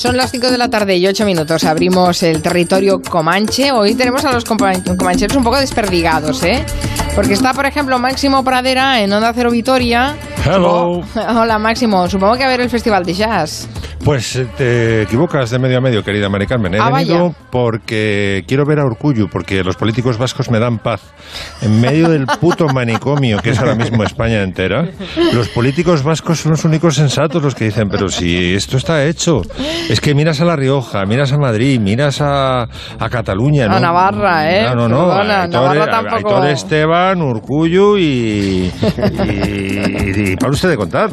Son las 5 de la tarde y 8 minutos. Abrimos el territorio comanche. Hoy tenemos a los comancheros un poco desperdigados, ¿eh? Porque está, por ejemplo, Máximo Pradera en Onda Cero Vitoria. Hello. Hola, Máximo. Supongo que a ver el Festival de Jazz. Pues eh, te equivocas de medio a medio, querida Mari Carmen. He Ah, venido vaya. porque quiero ver a Urcuyu, porque los políticos vascos me dan paz. En medio del puto manicomio que es ahora mismo España entera, los políticos vascos son los únicos sensatos los que dicen, pero si esto está hecho. Es que miras a La Rioja, miras a Madrid, miras a, a Cataluña. A ¿no? Navarra, ¿eh? No, no, no. Perdona, Aitor- Navarra tampoco. Aitor Esteban, Urcuyu y, y, y para usted de contar.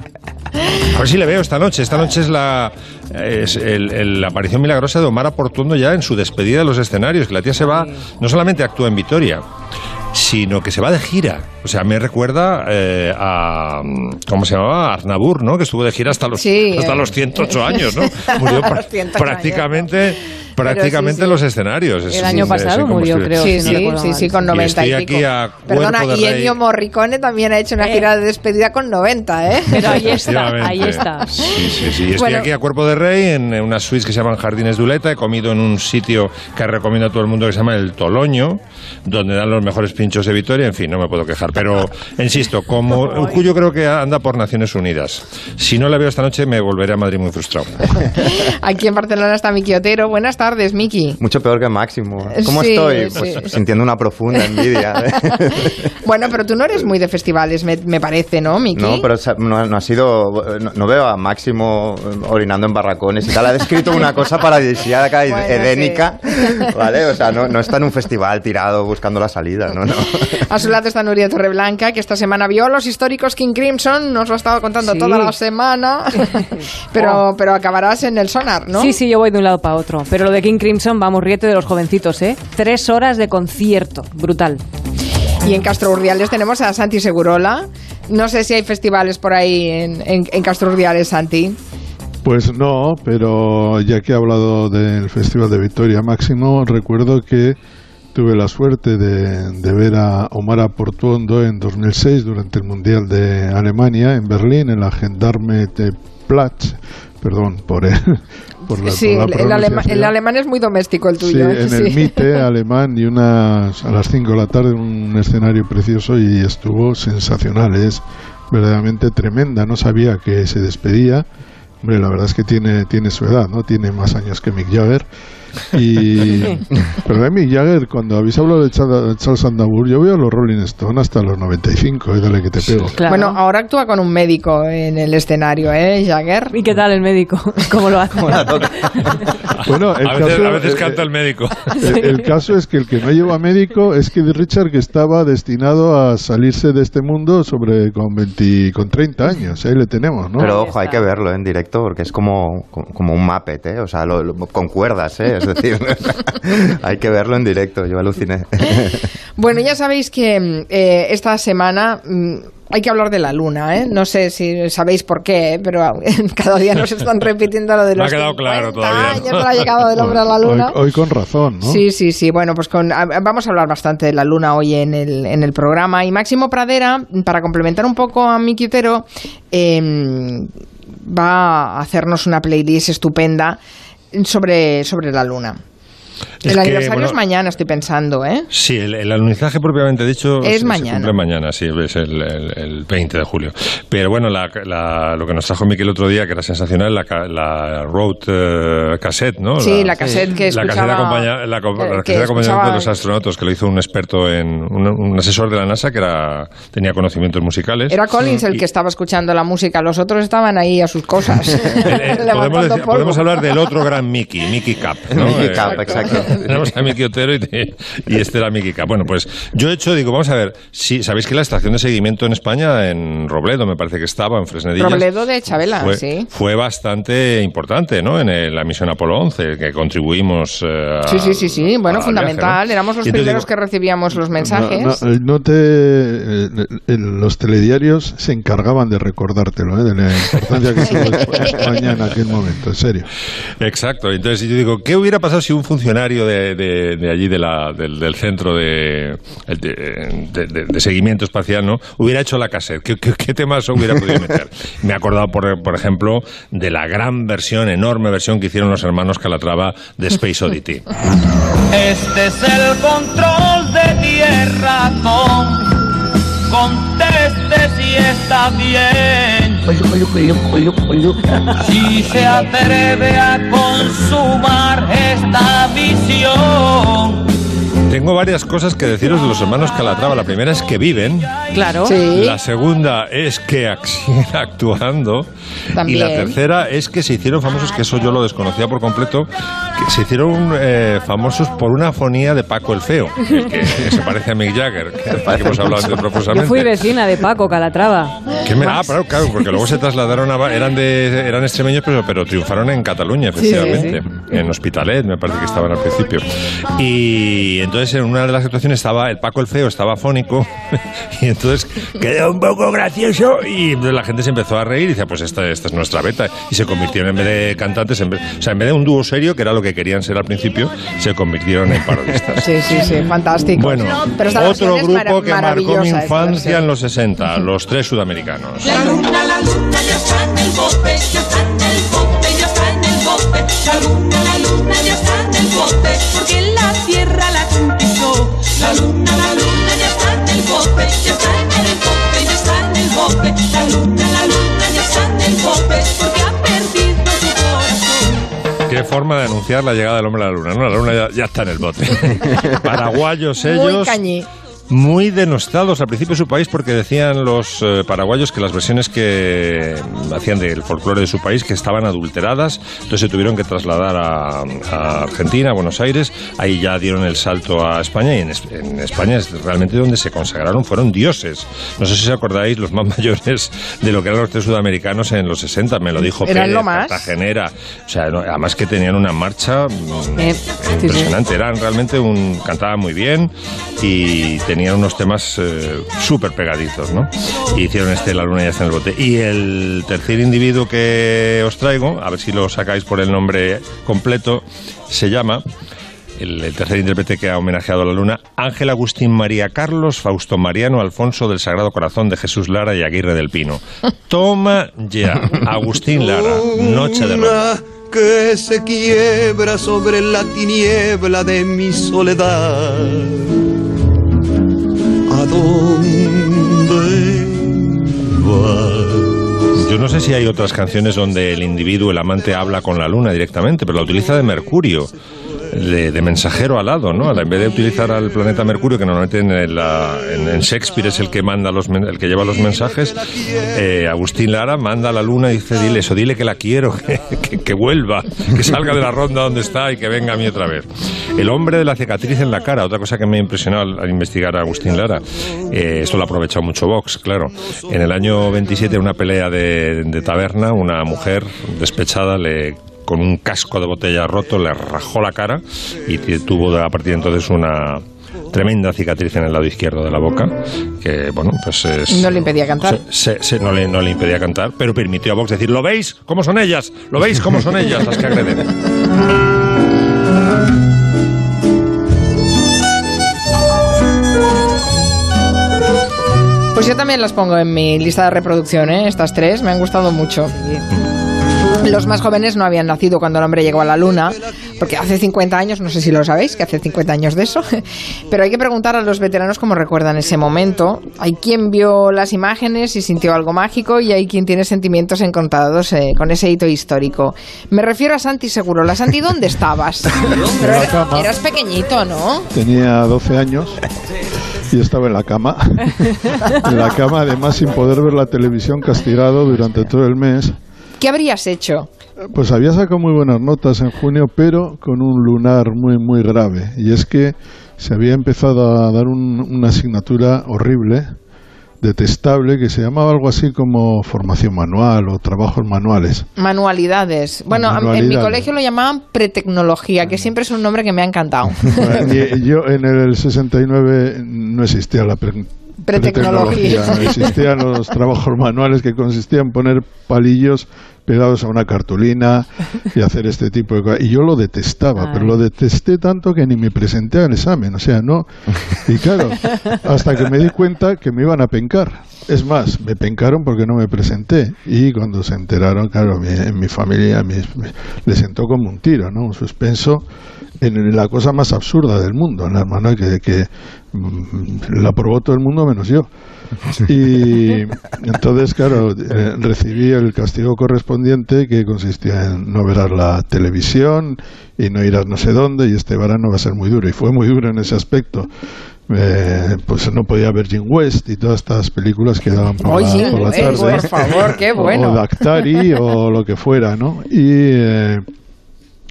A ver si le veo esta noche. Esta noche es la, es el- el- la aparición milagrosa de Omar Portuondo ya en su despedida de los escenarios. Que la tía se va, no solamente actúa en Vitoria, sino que se va de gira. O sea, me recuerda eh, a. ¿Cómo se llamaba? Arnabur, ¿no? Que estuvo de gira hasta los, Sí, hasta eh. los 108 años, ¿no? Murió pra- 108 prácticamente. Prácticamente sí, sí. los escenarios. Es- El año es- pasado es murió, creo. Sí, si no sí, sí, con Y 90 estoy y aquí pico. a Perdona, cuerpo de y. Ennio Morricone también ha hecho una Eh. gira de despedida con 90, ¿eh? Pero ahí está, ahí está. Sí, sí, sí. Estoy Bueno. aquí a cuerpo de rey en unas suites que se llaman Jardines Duleta. He comido en un sitio que recomiendo a todo el mundo que se llama El Toloño, donde dan los mejores pinchos de Vitoria. En fin, no me puedo quejar. Pero, insisto, como Urcuyo creo que anda por Naciones Unidas. Si no la veo esta noche, me volveré a Madrid muy frustrado. Aquí en Barcelona está Miki Otero. Buenas tardes, Miki. Mucho peor que Máximo. ¿Cómo Sí, estoy? sí. Pues sintiendo una profunda envidia. Bueno, pero tú no eres muy de festivales, me, me parece, ¿no, Miki? No, pero no, no ha sido. No, no veo a Máximo orinando en barracones y tal. Ha descrito una cosa paradisíaca y Bueno, edénica. ¿Vale? O sea, no, no está en un festival tirado buscando la salida. No, no. A su lado está Nuria Torreblanca, que esta semana vio los históricos King Crimson, nos lo ha estado contando Sí. toda la semana, pero, pero acabarás en el sonar, ¿no? Sí, sí, yo voy de un lado para otro. Pero lo de King Crimson, vamos, riete de los jovencitos, ¿eh? Tres horas de concierto. Brutal. Y en Castro Urdiales tenemos a Santi Segurola. No sé si hay festivales por ahí en, en, en Castro Urdiales, Santi. Pues no, pero ya que he hablado del Festival de Victoria Máximo, recuerdo que tuve la suerte de, de ver a Omar Portuondo en 2006 durante el Mundial de Alemania en Berlín, en la Gendarme de Platz, perdón por el, por la, sí, por la el, alema- el alemán es muy doméstico el Sí, tuyo. ¿eh? en Sí. el MITE alemán y unas, a las 5 de la tarde un escenario precioso y estuvo sensacional, es verdaderamente tremenda, no sabía que se despedía, hombre, la verdad es que tiene, tiene su edad, ¿no? Tiene más años que Mick Jagger. Y, pero Mick Jagger, cuando habéis hablado de Charles Aznavour, yo veo a los Rolling Stones hasta los 95, eh, dale que te pego. Claro. Bueno, ahora actúa con un médico en el escenario, ¿eh, Jagger? ¿Y qué tal el médico? ¿Cómo lo hace? Bueno, el A veces, caso- a veces eh, canta el médico. El, el caso es que el que no lleva médico es Keith Richard, que estaba destinado a salirse de este mundo sobre con 20, con 30 años. Ahí le tenemos, ¿no? Pero ojo, hay que verlo en directo porque es como, como un Muppet, ¿eh? O sea, lo- lo- con cuerdas, ¿eh? Es decir, hay que verlo en directo. Yo aluciné. Bueno, ya sabéis que eh, esta semana mm, hay que hablar de la luna, ¿eh? No sé si sabéis por qué, ¿eh? pero cada día nos están repitiendo lo de No ha los quedado 50 claro todavía, ¿no? años de la llegada del hombre a la Hoy, luna. hoy con razón, ¿no? Sí, sí, sí. Bueno, pues con, a- vamos a hablar bastante de la luna hoy en el, en el programa. Y Máximo Pradera, para complementar un poco a Miki Otero, eh, va a hacernos una playlist estupenda sobre, sobre la luna. Es el que, aniversario bueno, es mañana, estoy pensando, ¿eh? Sí, el, el alunizaje propiamente dicho Es se- se mañana. mañana, sí, es el, el- el 20 de julio. Pero bueno, la- la- lo que nos trajo Miquel el otro día, que era sensacional, la, ca- la road eh, cassette, ¿no? Sí, la cassette que la escuchaba- cassette acompaña- la la que cassette acompañante de los astronautas, que lo hizo un experto en un, un asesor de la NASA que era tenía conocimientos musicales. Era Collins el Y- que estaba escuchando la música, los otros estaban ahí a sus cosas. Eh, eh, podemos, decir- hablar del otro gran Mickey, Mickey Cap. ¿no? Mickey Cap, exacto. Tenemos a Mickey Otero y, te- y este era Mickey Cap. Bueno, pues yo he hecho, digo, vamos a ver, si sabéis que la estación de seguimiento en España, en Robledo, me parece que estaba, en Fresnedillas. Robledo de Chabela, fue, sí. fue bastante importante, ¿no? En el- la misión Apolo 11, que contribuimos. eh, Sí, sí, sí, sí. Bueno, al fundamental. viaje, ¿no? Éramos los entonces primeros digo, que recibíamos los mensajes. No, no, no te, eh, los telediarios se encargaban de recordártelo, ¿eh? de la importancia que tuvo España en aquel momento, en serio. Exacto. Entonces yo digo, ¿qué hubiera pasado si un funcionario funcionario de, de- de allí de la- del, del centro de, de, de- de seguimiento espacial, ¿no? Hubiera hecho la cassette. ¿Qué, qué, qué temas hubiera podido meter? Me he acordado, por, por ejemplo, de la gran versión, enorme versión que hicieron los hermanos Calatrava de Space Oddity. Este es el control de tierra, Tom. Conteste si está bien. Si se atreve a consumar esta visión. Tengo varias cosas que deciros de los hermanos Calatrava. La primera es que viven. Claro. Sí. La segunda es que siguen actuando. También. Y la tercera es que se hicieron famosos, que eso yo lo desconocía por completo, que se hicieron eh, famosos por una fonía de Paco el Feo, el que, que se parece a Mick Jagger, que, que hemos hablado antes Yo profusamente. fui vecina de Paco Calatrava. Que me- ah, claro, claro, porque luego se trasladaron a... Eran, de, eran extremeños, pero, pero triunfaron en Cataluña, Sí, sí, efectivamente. En Hospitalet, me parece que estaban al principio. Y entonces en una de las actuaciones estaba el Paco el Feo, estaba fónico, y entonces quedó un poco gracioso y entonces la gente se empezó a reír y decía, pues esta, esta es nuestra beta. Y se convirtieron en vez de cantantes, en vez- o sea, en vez de un dúo serio, que era lo que querían ser al principio, se convirtieron en parodistas. Sí, sí, sí, fantástico. Bueno, Pero otro grupo que marcó mi esta infancia en los 60, los tres sudamericanos. La luna, la luna ya está en el bote, ya está Qué forma de anunciar la llegada del hombre a la luna, ¿no? La luna ya, ya está en el bote. Paraguayos Muy ellos. cañí. Muy denostados al principio de su país porque decían los eh, paraguayos que las versiones que hacían del folclore de su país que estaban adulteradas, entonces se tuvieron que trasladar a, a Argentina, a Buenos Aires, ahí ya dieron el salto a España y en, en España es realmente donde se consagraron, fueron dioses. No sé si os acordáis los más mayores de lo que eran los tres sudamericanos en los 60, me lo dijo Pérez, lo más. Cartagenera, o sea, no- además que tenían una marcha mm, Eh, impresionante, eran realmente un cantaban muy bien y tenían unos temas eh, súper pegadizos, ¿no? Y hicieron este La luna ya está en el bote. Y el tercer individuo que os traigo, a ver si lo sacáis por el nombre completo, se llama el, el tercer intérprete que ha homenajeado a la luna, Ángel Agustín María Carlos, Fausto Mariano Alfonso del Sagrado Corazón de Jesús Lara y Aguirre del Pino. Toma ya, Agustín Lara, Noche de. Luna que se quiebra sobre la tiniebla de mi soledad. Yo no sé si hay otras canciones donde el individuo, el amante, habla con la luna directamente, pero la utiliza de Mercurio. De, mensajero alado, ¿no? En vez de utilizar al planeta Mercurio, que normalmente en, la- en- Shakespeare es el que manda los el que lleva los mensajes, eh, Agustín Lara manda a la luna y dice, dile eso, dile que la quiero, que, que- que vuelva, que salga de la ronda donde está y que venga a mí otra vez. El hombre de la cicatriz en la cara, otra cosa que me ha impresionado al, al investigar a Agustín Lara. Eh, esto lo ha aprovechado mucho Vox, claro. En el año 27, en una pelea de, de taberna, una mujer despechada le con un casco de botella roto le rajó la cara y tuvo a partir de entonces una tremenda cicatriz en el lado izquierdo de la boca que bueno pues es- No le impedía cantar. se- se- no, le, no le impedía cantar pero permitió a Vox decir ¿lo veis? ¿cómo son ellas? ¿lo veis? ¿cómo son ellas las que agreden? Pues yo también las pongo en mi lista de reproducción, ¿eh? Estas tres me han gustado mucho. Los más jóvenes no habían nacido cuando el hombre llegó a la luna, porque hace 50 años, no sé si lo sabéis, que hace 50 años de eso, pero hay que preguntar a los veteranos cómo recuerdan ese momento. Hay quien vio las imágenes y sintió algo mágico y hay quien tiene sentimientos encontrados eh, con ese hito histórico. Me refiero a Santi Seguro. La Santi, ¿dónde estabas? Pero era- eras pequeñito, ¿no? Tenía 12 años y estaba en la cama. en la cama, además, sin poder ver la televisión, castigado durante todo el mes. ¿Qué habrías hecho? Pues había sacado muy buenas notas en junio, pero con un lunar muy, muy grave. Y es que se había empezado a dar un- una asignatura horrible, detestable, que se llamaba algo así como formación manual o trabajos manuales. Manualidades. Bueno, a- en mi Manualidades. colegio lo llamaban pretecnología, que siempre es un nombre que me ha encantado. Yo en el 69 no existía la pre- Pretecnología. Existían los trabajos manuales que consistían en poner palillos pegados a una cartulina y hacer este tipo de cosas. Y yo lo detestaba, Ay. pero lo detesté tanto que ni me presenté al examen. O sea, no. Y claro, hasta que me di cuenta que me iban a pencar. Es más, me pencaron porque no me presenté. Y cuando se enteraron, claro, mi- en mi familia mi- me- le sentó como un tiro, ¿no? Un suspenso en la cosa más absurda del mundo, la hermana que, que mm, la aprobó todo el mundo menos yo. Y entonces, claro, eh, recibí el castigo correspondiente que consistía en no ver a la televisión y no ir a no sé dónde y este verano va a ser muy duro. Y fue muy duro en ese aspecto. Eh, pues no podía ver Jim West y todas estas películas que daban por, Oye, la, Jim por la tarde. por favor, qué bueno. O Dactari o lo que fuera, ¿no? Y eh,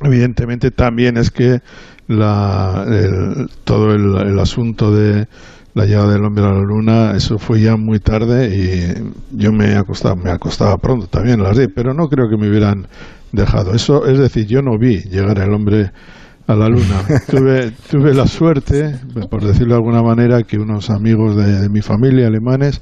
evidentemente también es que la, el- todo el, el asunto de la llegada del hombre a la luna, eso fue ya muy tarde y yo me acostaba, me acostaba pronto también a las 10, pero no creo que me hubieran dejado. Eso, es decir, yo no vi llegar el hombre a la luna. tuve, tuve la suerte, por decirlo de alguna manera, que unos amigos de, de mi familia alemanes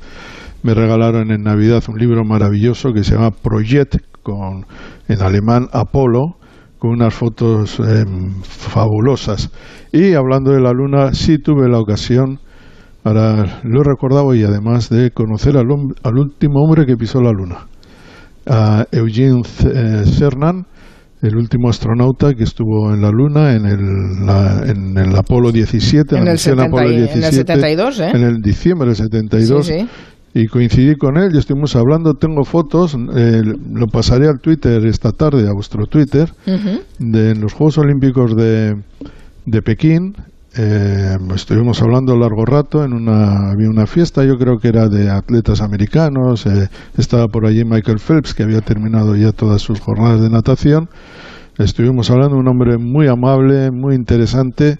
me regalaron en Navidad un libro maravilloso que se llama Project, con, en alemán Apolo, con unas fotos em, fabulosas. Y hablando de la luna, sí tuve la ocasión, ahora lo he recordado y además de conocer al, al último hombre que pisó la luna, a Eugene eh, Cernan, el último astronauta que estuvo en la Luna en el, la- en el Apolo 17, En la el misión 70 Apolo y- en el 17, 72, ¿eh? en el diciembre del 72, Sí, sí. Y coincidí con él y estuvimos hablando, tengo fotos, eh, lo pasaré al Twitter esta tarde, a vuestro Twitter, Ujú. de en los Juegos Olímpicos de, de Pekín. eh, estuvimos hablando largo rato en una había una fiesta yo creo que era de atletas americanos eh, estaba por allí Michael Phelps que había terminado ya todas sus jornadas de natación estuvimos hablando un hombre muy amable muy interesante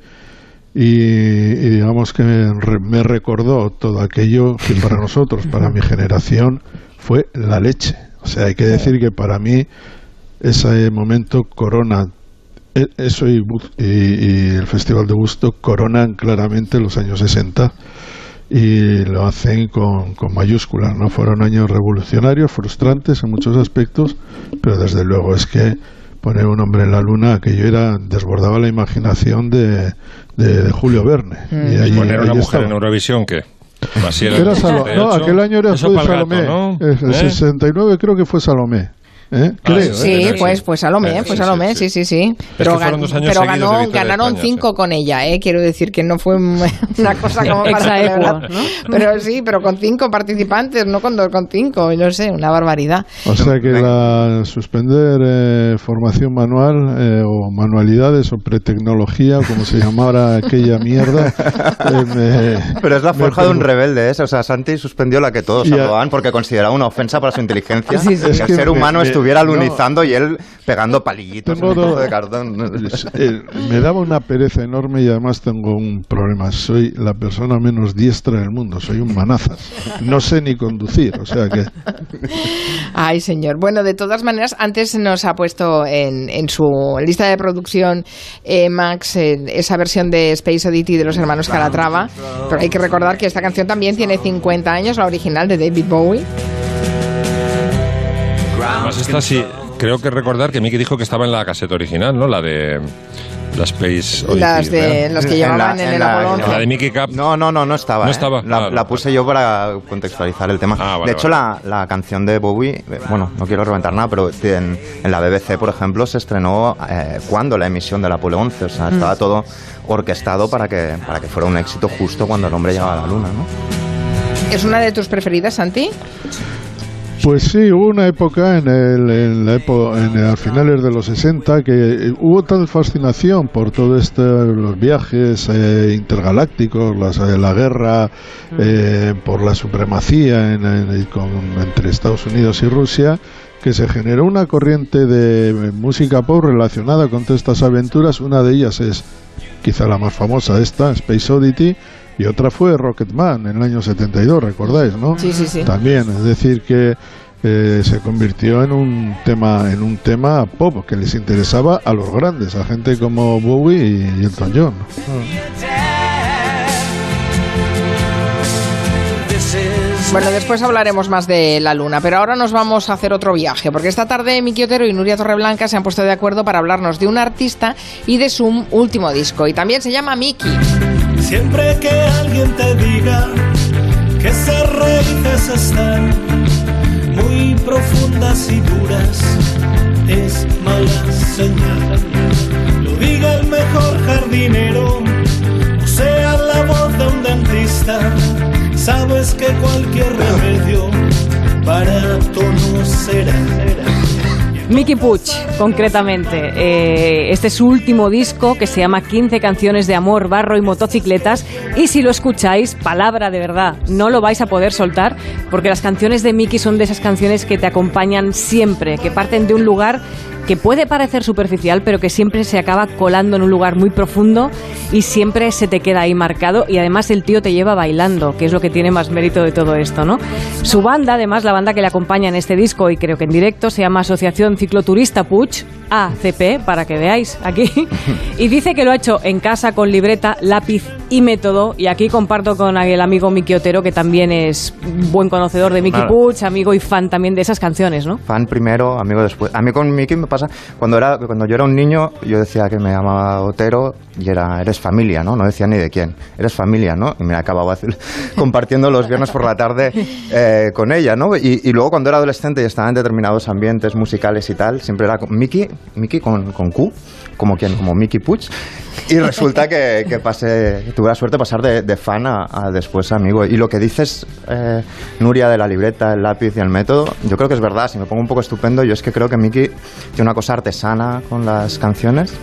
y, y digamos que me, re- me recordó todo aquello que para nosotros para mi generación fue la leche o sea hay que decir que para mí ese momento corona e- eso y el Festival de Gusto coronan claramente los años 60 y lo hacen con, con mayúsculas. No fueron años revolucionarios, frustrantes en muchos aspectos, pero desde luego es que poner un hombre en la luna, aquello era desbordaba la imaginación de, de- de Julio Verne. Y allí- Poner una allí mujer estaba. en Eurovisión, ¿qué? Era, Era el Salo- 68. no, aquel año era pa'l gato, Salomé. ¿no? Eh, El ¿Eh? 69 creo que fue Salomé. ¿Eh? Creo, ¿eh? Sí, sí, pues, sí. pues Salomé, sí, Salomé, sí, sí, sí. sí, sí. Pero, gan- pero ganó, ganaron España, cinco con ella, ¿eh? Quiero decir que no fue un- una cosa como para celebrar. ¿no? Pero sí, pero con cinco participantes, no con dos, con cinco, no sé, una barbaridad. O sea que la suspender eh, formación manual eh, o manualidades o pretecnología, como se llamara aquella mierda. eh, me- Pero es la forja de un rebelde, ¿eh? O sea, Santi suspendió la que todos Y a- aprobaban porque consideraba una ofensa para su inteligencia Sí, sí. que Es el ser humano me- estuviera no. lunizando y él pegando palillitos en Tengo un trozo dos- de cartón. Eh, me daba una pereza enorme y además tengo un problema. Soy la persona menos diestra del mundo. Soy un manazas. No sé ni conducir. O sea que. Ay, señor. Bueno, de todas maneras, antes nos ha puesto en, en su lista de producción eh, Max eh, esa versión de Space Oddity de los hermanos Calatrava. Pero hay que recordar que esta canción también tiene 50 años, la original de David Bowie. Además, esta sí, creo que recordar que Miki dijo que estaba en la caseta original, ¿no? La de la Space Odyssey. Las de ¿verdad? las que llevaban en, el Apolo 11. La de Mickey Cap. No, no, no, no estaba. No ¿eh? estaba. La, Ah, la no. puse yo para contextualizar el tema. Ah, vale, de hecho, vale. la, la canción de Bowie, eh, bueno, no quiero reventar nada, pero en, en la BBC, por ejemplo, se estrenó eh, cuando la emisión del Apolo 11. O sea, Mm. estaba todo orquestado para que, para que fuera un éxito justo cuando el hombre llegaba a la luna, ¿no? ¿Es una de tus preferidas, Santi? Pues sí, hubo una época en el, en la epo- en el- a finales de los 60 que eh, hubo tal fascinación por todo esto, los viajes eh, intergalácticos, las, eh, la guerra, eh, por la supremacía en- en- con- entre Estados Unidos y Rusia, que se generó una corriente de música pop relacionada con todas estas aventuras. Una de ellas es quizá la más famosa, esta, Space Oddity, y otra fue Rocketman en el año 72, recordáis, ¿no? Sí, sí, sí. También, es decir que eh, se convirtió en un tema en un tema pop que les interesaba a los grandes, a gente como Bowie y Elton John. Bueno, después hablaremos más de la luna, pero ahora nos vamos a hacer otro viaje, porque esta tarde Miki Otero y Nuria Torreblanca se han puesto de acuerdo para hablarnos de un artista y de su último disco, y también se llama Miki. Siempre que alguien te diga que esas raíces están muy profundas y duras, es mala señal. Lo diga el mejor jardinero, o sea la voz de un dentista, sabes que cualquier remedio barato no será. Mickey Puch, concretamente. Eh, este es su último disco que se llama 15 canciones de amor, barro y motocicletas. Y si lo escucháis, palabra de verdad, no lo vais a poder soltar porque las canciones de Mickey son de esas canciones que te acompañan siempre, que parten de un lugar que puede parecer superficial, pero que siempre se acaba colando en un lugar muy profundo y siempre se te queda ahí marcado. Y además el tío te lleva bailando, que es lo que tiene más mérito de todo esto, ¿no? Su banda, además, la banda que le acompaña en este disco y creo que en directo, se llama Asociación Cicloturista Puch, ACP, para que veáis aquí. Y dice que lo ha hecho en casa con libreta, lápiz y método. Y aquí comparto con el amigo Miki Otero, que también es buen conocedor de Mickey Nada. Puch, amigo y fan también de esas canciones, ¿no? Fan primero, amigo después. A mí con Miki me pasa, cuando, era, cuando yo era un niño, yo decía que me llamaba Otero y era, eres familia, ¿no? No decía ni de quién. Eres familia, ¿no? Y me acababa compartiendo los viernes por la tarde eh, con ella, ¿no? Y, y luego cuando era adolescente y estaba en determinados ambientes musicales y tal, siempre era con Miki, Miki con, con Q, como quien, como Miki Puch. Y resulta que, que tuve la suerte de pasar de, de fan a, a después amigo. Y lo que dices, eh, Nuria, de la libreta, el lápiz y el método, yo creo que es verdad. Si me pongo un poco estupendo, yo es que creo que Miki tiene una cosa artesana con las canciones.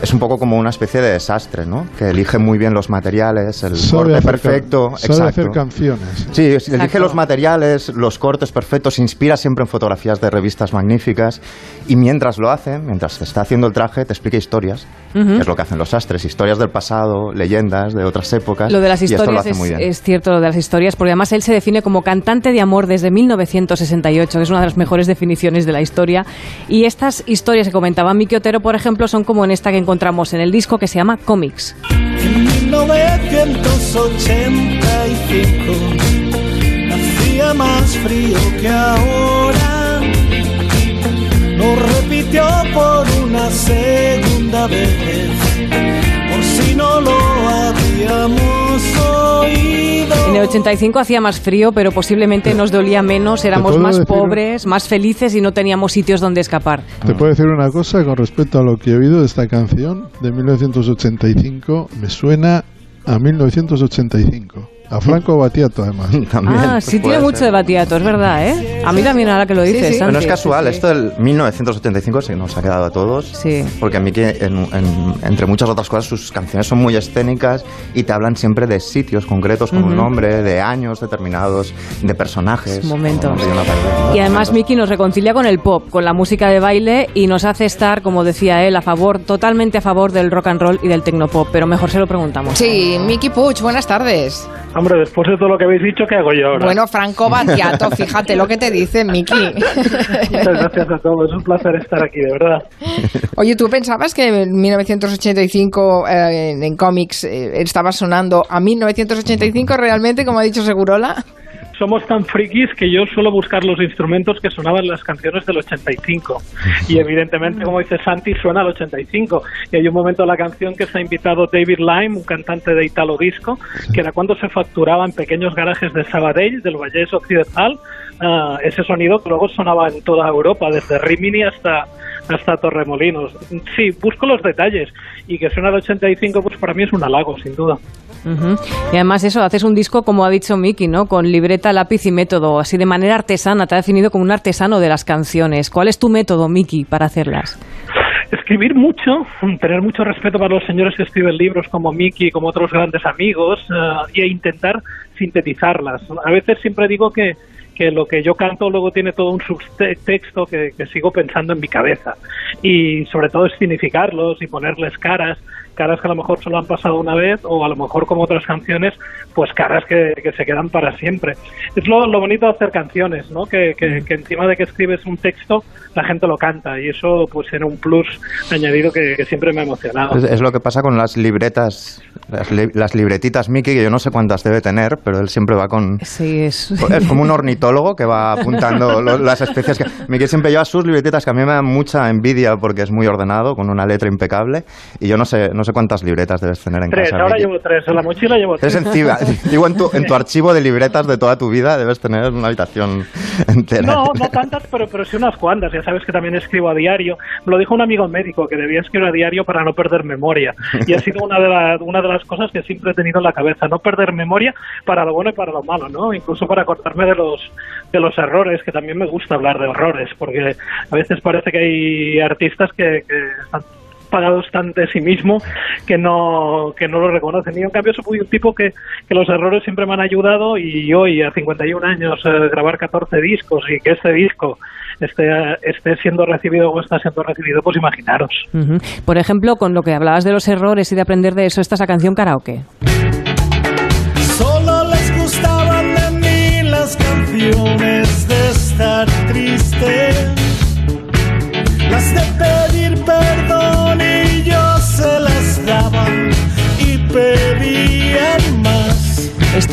Es un poco como una especie de desastre, ¿no? Que elige muy bien los materiales, el Sabe corte hacer perfecto. sabe exacto. hacer canciones. Sí, elige Exacto. los materiales, los cortes perfectos, se inspira siempre en fotografías de revistas magníficas y mientras lo hace, mientras te está haciendo el traje, te explica historias, que es lo que hacen los sastres, historias del pasado, leyendas de otras épocas. Lo de las y esto lo historias hace es, muy bien. es cierto, lo de las historias, porque además él se define como cantante de amor desde 1968, que es una de las mejores definiciones de la historia. Y estas historias que comentaba Miki Otero, por ejemplo, son como en esta que encontramos en el disco que se llama Comics. En 1985 hacía más frío que ahora. Lo repitió por una segunda vez, no lo habíamos oído. En el 85 hacía más frío, pero posiblemente nos dolía menos, éramos más decir pobres, más felices y no teníamos sitios donde escapar. Te puedo decir una cosa con respecto a lo que he oído de esta canción de 1985. Me suena a 1985. A Franco Battiato, además. También, ah, sí tiene mucho ser. de Batiato, es verdad, ¿eh? A mí también ahora que lo dices, sí. Santi. Pero no es casual, sí, sí. esto del 1985 se nos ha quedado a todos. Sí. Porque a mí, que en- en- entre muchas otras cosas, sus canciones son muy escénicas y te hablan siempre de sitios concretos con un nombre, de años determinados, de personajes. Momentos. Y además Miki nos reconcilia con el pop, con la música de baile y nos hace estar, como decía él, a favor, totalmente a favor del rock and roll y del tecnopop. Pero mejor se lo preguntamos. Sí, Miki Puch, buenas tardes. Hombre, después de todo lo que habéis dicho, ¿qué hago yo ahora? Bueno, Franco Battiato, fíjate lo que te dice Miki. Muchas gracias a todos, es un placer estar aquí, de verdad. Oye, ¿tú pensabas que en 1985 eh, en, en cómics eh, estaba sonando a 1985 realmente, como ha dicho Segurola? Somos tan frikis que yo suelo buscar los instrumentos que sonaban las canciones del 85. Y evidentemente, como dice Santi, suena al 85. Y hay un momento de la canción que se ha invitado David Lime, un cantante de Italo Disco, que era cuando se facturaba en pequeños garajes de Sabadell, del Vallés Occidental, ah, ese sonido que luego sonaba en toda Europa, desde Rimini hasta hasta Torremolinos. Sí, busco los detalles y que suena al 85 pues para mí es un halago, sin duda. Y además eso, haces un disco, como ha dicho Miki, ¿no? Con libreta, lápiz y método, así de manera artesana. Te ha definido como un artesano de las canciones. ¿Cuál es tu método, Miki, para hacerlas? Escribir mucho, tener mucho respeto para los señores que escriben libros como Miki, como otros grandes amigos, eh, e intentar sintetizarlas. A veces siempre digo que, que lo que yo canto luego tiene todo un subtexto que, que sigo pensando en mi cabeza. Y sobre todo es significarlos y ponerles caras. caras que a lo mejor solo han pasado una vez o a lo mejor como otras canciones, pues caras que, que se quedan para siempre. Es lo, lo bonito de hacer canciones, ¿no? Que, que, que encima de que escribes un texto, la gente lo canta y eso pues era un plus añadido que, que siempre me ha emocionado. Es, es lo que pasa con las libretas, las, li- las libretitas Mickey, que yo no sé cuántas debe tener, pero él siempre va con... Sí, es... Es como un ornitólogo que va apuntando lo- las especies que... Mickey siempre lleva sus libretitas que a mí me dan mucha envidia porque es muy ordenado, con una letra impecable, y yo no sé, no sé cuántas libretas debes tener en Tres, casa. ahora Mickey. llevo tres, en la mochila llevo Tres tres. encima. Digo, en tu, en tu archivo de libretas de toda tu vida debes tener una habitación entera. No, no tantas, pero, pero sí unas cuantas. Ya sabes que también escribo a diario. Me lo dijo un amigo médico que debía escribir a diario para no perder memoria. Y ha sido una de, la- una de las cosas que siempre he tenido en la cabeza. No perder memoria para lo bueno y para lo malo, ¿no? Incluso para acordarme de los, de los errores, que también me gusta hablar de errores, porque a veces parece que hay artistas que, están pagados tan de sí mismo que no que no lo reconocen. Y en cambio soy un tipo que, que los errores siempre me han ayudado y hoy a 51 años eh, grabar 14 discos y que este disco esté, esté siendo recibido o está siendo recibido, pues imaginaros. Por ejemplo, con lo que hablabas de los errores y de aprender de eso, esta es la canción karaoke.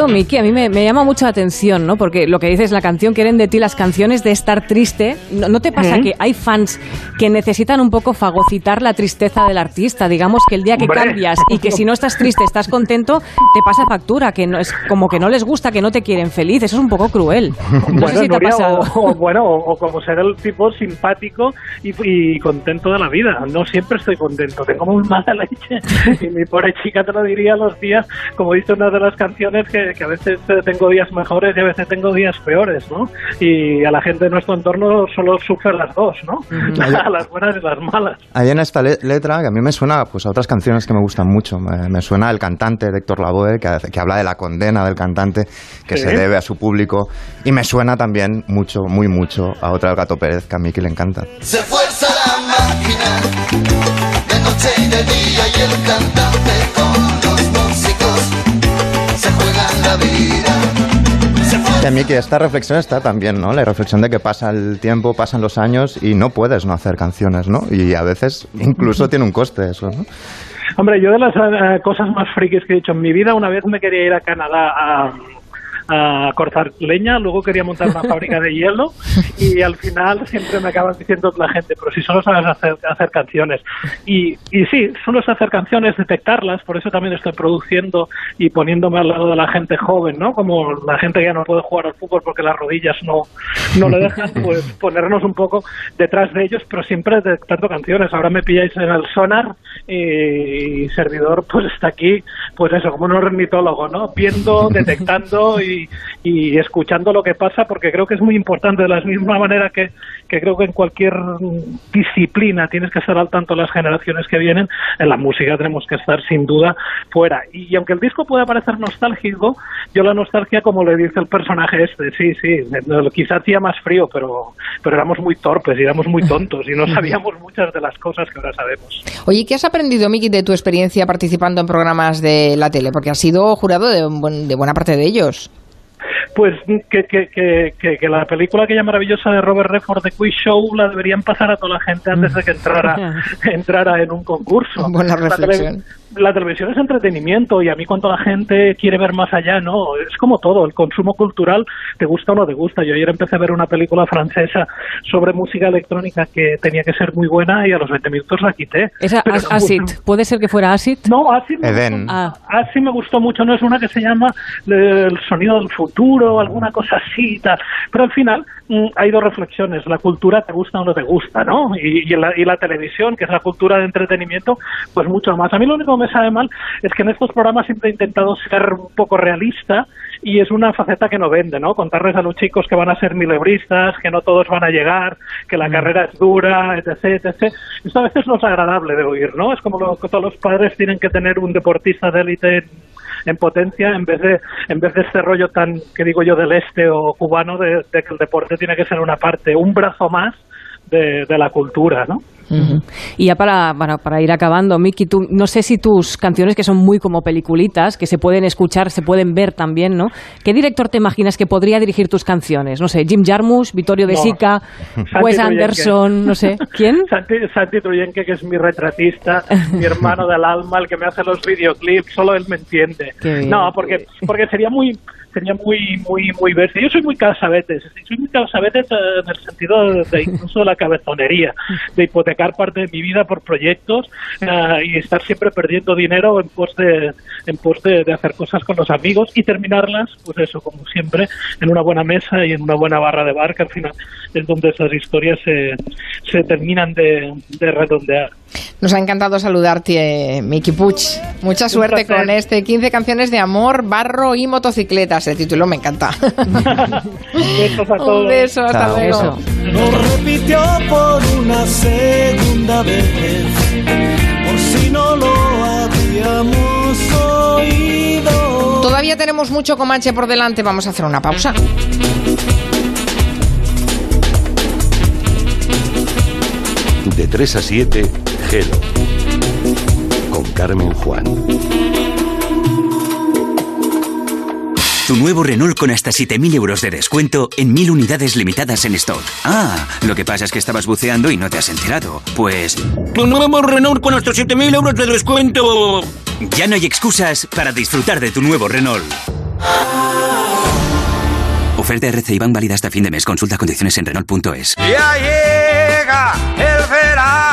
Esto, Miki, a mí me, me llama mucho la atención, ¿no? Porque lo que dices, la canción quieren de ti las canciones de estar triste. ¿No, no te pasa Ujú. que hay fans que necesitan un poco fagocitar la tristeza del artista? Digamos que el día que Hombre. cambias y que si no estás triste, estás contento, te pasa factura, que no es como que no les gusta, que no te quieren feliz. Eso es un poco cruel. No sé si te ha Nuria, pasado. O, o bueno, o, o como ser el tipo simpático y, y contento de la vida. No siempre estoy contento, tengo muy mala leche. Y mi pobre chica te lo diría los días, como dice una de las canciones, que, que a veces eh, tengo días mejores y a veces tengo días peores, ¿no? Y a la gente de nuestro entorno solo sufre las dos, ¿no? las buenas y las malas. Hay en esta le- letra que a mí me suena pues, a otras canciones que me gustan mucho. Me, me suena el cantante de Héctor Lavoe, que, que habla de la condena del cantante que Sí. se debe a su público. Y me suena también mucho, muy mucho, a otra del Gato Pérez, que a Miki le encanta. Se fuerza la máquina de noche y de día y el cantante con los músicos Miki, esta reflexión está también, ¿no? La reflexión de que pasa el tiempo, pasan los años y no puedes no hacer canciones, ¿no? Y a veces incluso tiene un coste eso, ¿no? Hombre, yo de las eh, cosas más frikis que he hecho en mi vida, una vez me quería ir a Canadá a, a cortar leña, luego quería montar una fábrica de hielo y al final siempre me acaban diciendo la gente, pero si solo sabes hacer, hacer canciones. Y, y sí, solo sé hacer canciones, detectarlas, por eso también estoy produciendo y poniéndome al lado de la gente joven, ¿no? Como la gente que ya no puede jugar al fútbol porque las rodillas no, no le dejan, pues ponernos un poco detrás de ellos, pero siempre detectando canciones. Ahora me pilláis en el sonar y, servidor pues está aquí, pues eso, como un ornitólogo, ¿no? Viendo, detectando y, y escuchando lo que pasa, porque creo que es muy importante, de la misma manera que, que creo que en cualquier disciplina tienes que estar al tanto de las generaciones que vienen, en la música tenemos que estar sin duda fuera. Y, y aunque el disco pueda parecer nostálgico, yo la nostalgia, como le dice el personaje este, sí, sí, quizá hacía más frío, pero, pero éramos muy torpes y éramos muy tontos y no sabíamos muchas de las cosas que ahora sabemos. Oye, ¿qué has aprendido, Miki, de tu experiencia participando en programas de la tele? Porque has sido jurado de, de buena parte de ellos. Pues que, que, que, que, que la película aquella maravillosa de Robert Redford, The Quiz Show, la deberían pasar a toda la gente antes de que entrara, entrara en un concurso. Buena reflexión. La televisión es entretenimiento y a mí cuando la gente quiere ver más allá, no, es como todo, el consumo cultural te gusta o no te gusta. Yo ayer empecé a ver una película francesa sobre música electrónica que tenía que ser muy buena y a los 20 minutos la quité. Esa Pero As- no- Acid, ¿puede ser que fuera Acid? No, Acid me Edén. gustó- Ah. Acid me gustó mucho, no es una que se llama eh, El sonido del futuro, alguna cosa así y tal. Pero al final hay dos reflexiones, la cultura te gusta o no te gusta, ¿no? Y, y la, y la televisión, que es la cultura de entretenimiento, pues mucho más. A mí lo único que me sabe mal es que en estos programas siempre he intentado ser un poco realista y es una faceta que no vende, ¿no? Contarles a los chicos que van a ser milebristas, que no todos van a llegar, que la carrera es dura, etc, etc. Esto a veces no es agradable de oír, ¿no? Es como lo que todos los padres tienen que tener un deportista de élite en, en potencia en vez de en vez de este rollo tan que digo yo del este o cubano de, de que el deporte tiene que ser una parte, un brazo más de, de la cultura, ¿no? Y ya para, para, para ir acabando, Miki, tú, no sé si tus canciones que son muy como peliculitas, que se pueden escuchar, se pueden ver también, ¿no? ¿Qué director te imaginas que podría dirigir tus canciones? No sé, Jim Jarmusch, Vittorio De No. Sica, Santi Wes. Anderson, no sé. ¿Quién? Santi, Santi Truyenque, que es mi retratista, mi hermano del alma, el que me hace los videoclips, solo él me entiende. No, porque, porque sería muy sería muy muy muy bestia. Yo soy muy casabetes, soy muy casabetes eh, en el sentido de, incluso la cabezonería, de hipotecar parte de mi vida por proyectos eh, y estar siempre perdiendo dinero en pos de en pos de, hacer cosas con los amigos y terminarlas, pues eso, como siempre, en una buena mesa y en una buena barra de bar, que al final es donde esas historias se, se terminan de redondear. Nos ha encantado saludarte, Miki Puch. Mucha suerte con este 15 canciones de amor, barro y motocicletas. El título me encanta. Besos a todos. Un beso, hasta Chao. luego. Eso. Lo repitió por una segunda vez, por si no lo habíamos oído. Todavía tenemos mucho Comanche por delante. Vamos a hacer una pausa. De 3 a 7, Con Carmen Juan. Tu nuevo Renault con hasta 7.000 euros de descuento en 1.000 unidades limitadas en stock. Ah, lo que pasa es que estabas buceando y no te has enterado. Pues... Tu nuevo Renault con hasta 7.000 euros de descuento. Ya no hay excusas para disfrutar de tu nuevo Renault. Oferta RC Iván válida hasta fin de mes. Consulta condiciones en Renault.es. Ya llega el verano.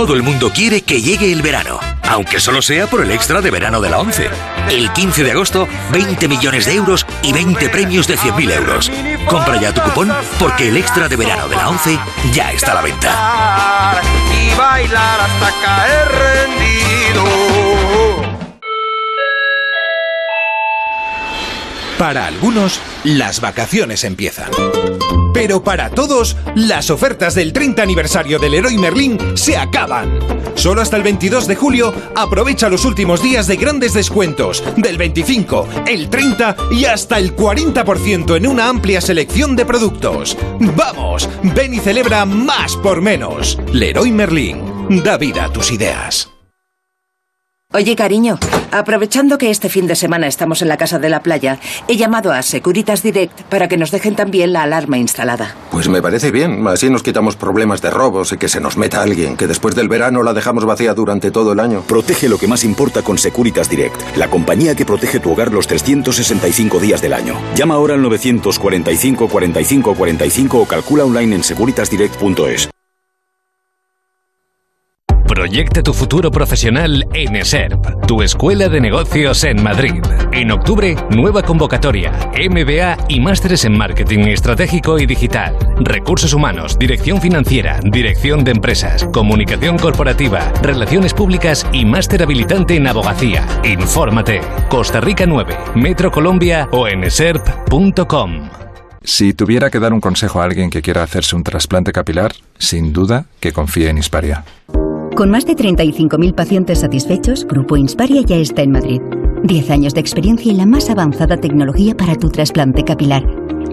Todo el mundo quiere que llegue el verano, aunque solo sea por el extra de verano de la 11. El 15 de agosto, 20 millones de euros y 20 premios de 100.000 euros. Compra ya tu cupón porque el extra de verano de la 11 ya está a la venta. Y bailar hasta caer rendido. Para algunos, las vacaciones empiezan. Pero para todos, las ofertas del 30 aniversario del Leroy Merlin se acaban. Solo hasta el 22 de julio, aprovecha los últimos días de grandes descuentos, del 25, el 30 y hasta el 40% en una amplia selección de productos. ¡Vamos! Ven y celebra más por menos. Leroy Merlin, da vida a tus ideas. Oye, cariño, aprovechando que este fin de semana estamos en la casa de la playa, he llamado a Securitas Direct para que nos dejen también la alarma instalada. Pues me parece bien, así nos quitamos problemas de robos y que se nos meta alguien, que después del verano la dejamos vacía durante todo el año. Protege lo que más importa con Securitas Direct, la compañía que protege tu hogar los 365 días del año. Llama ahora al 945 45 45 o calcula online en securitasdirect.es. Proyecta tu futuro profesional en ESERP, tu escuela de negocios en Madrid. En octubre, nueva convocatoria, MBA y másteres en marketing estratégico y digital, recursos humanos, dirección financiera, dirección de empresas, comunicación corporativa, relaciones públicas y máster habilitante en abogacía. Infórmate. Costa Rica 9, Metro Colombia o en eserp.com. Si tuviera que dar un consejo a alguien que quiera hacerse un trasplante capilar, sin duda que confíe en Hisparia. Con más de 35.000 pacientes satisfechos, Grupo Insparia ya está en Madrid. 10 años de experiencia y la más avanzada tecnología para tu trasplante capilar.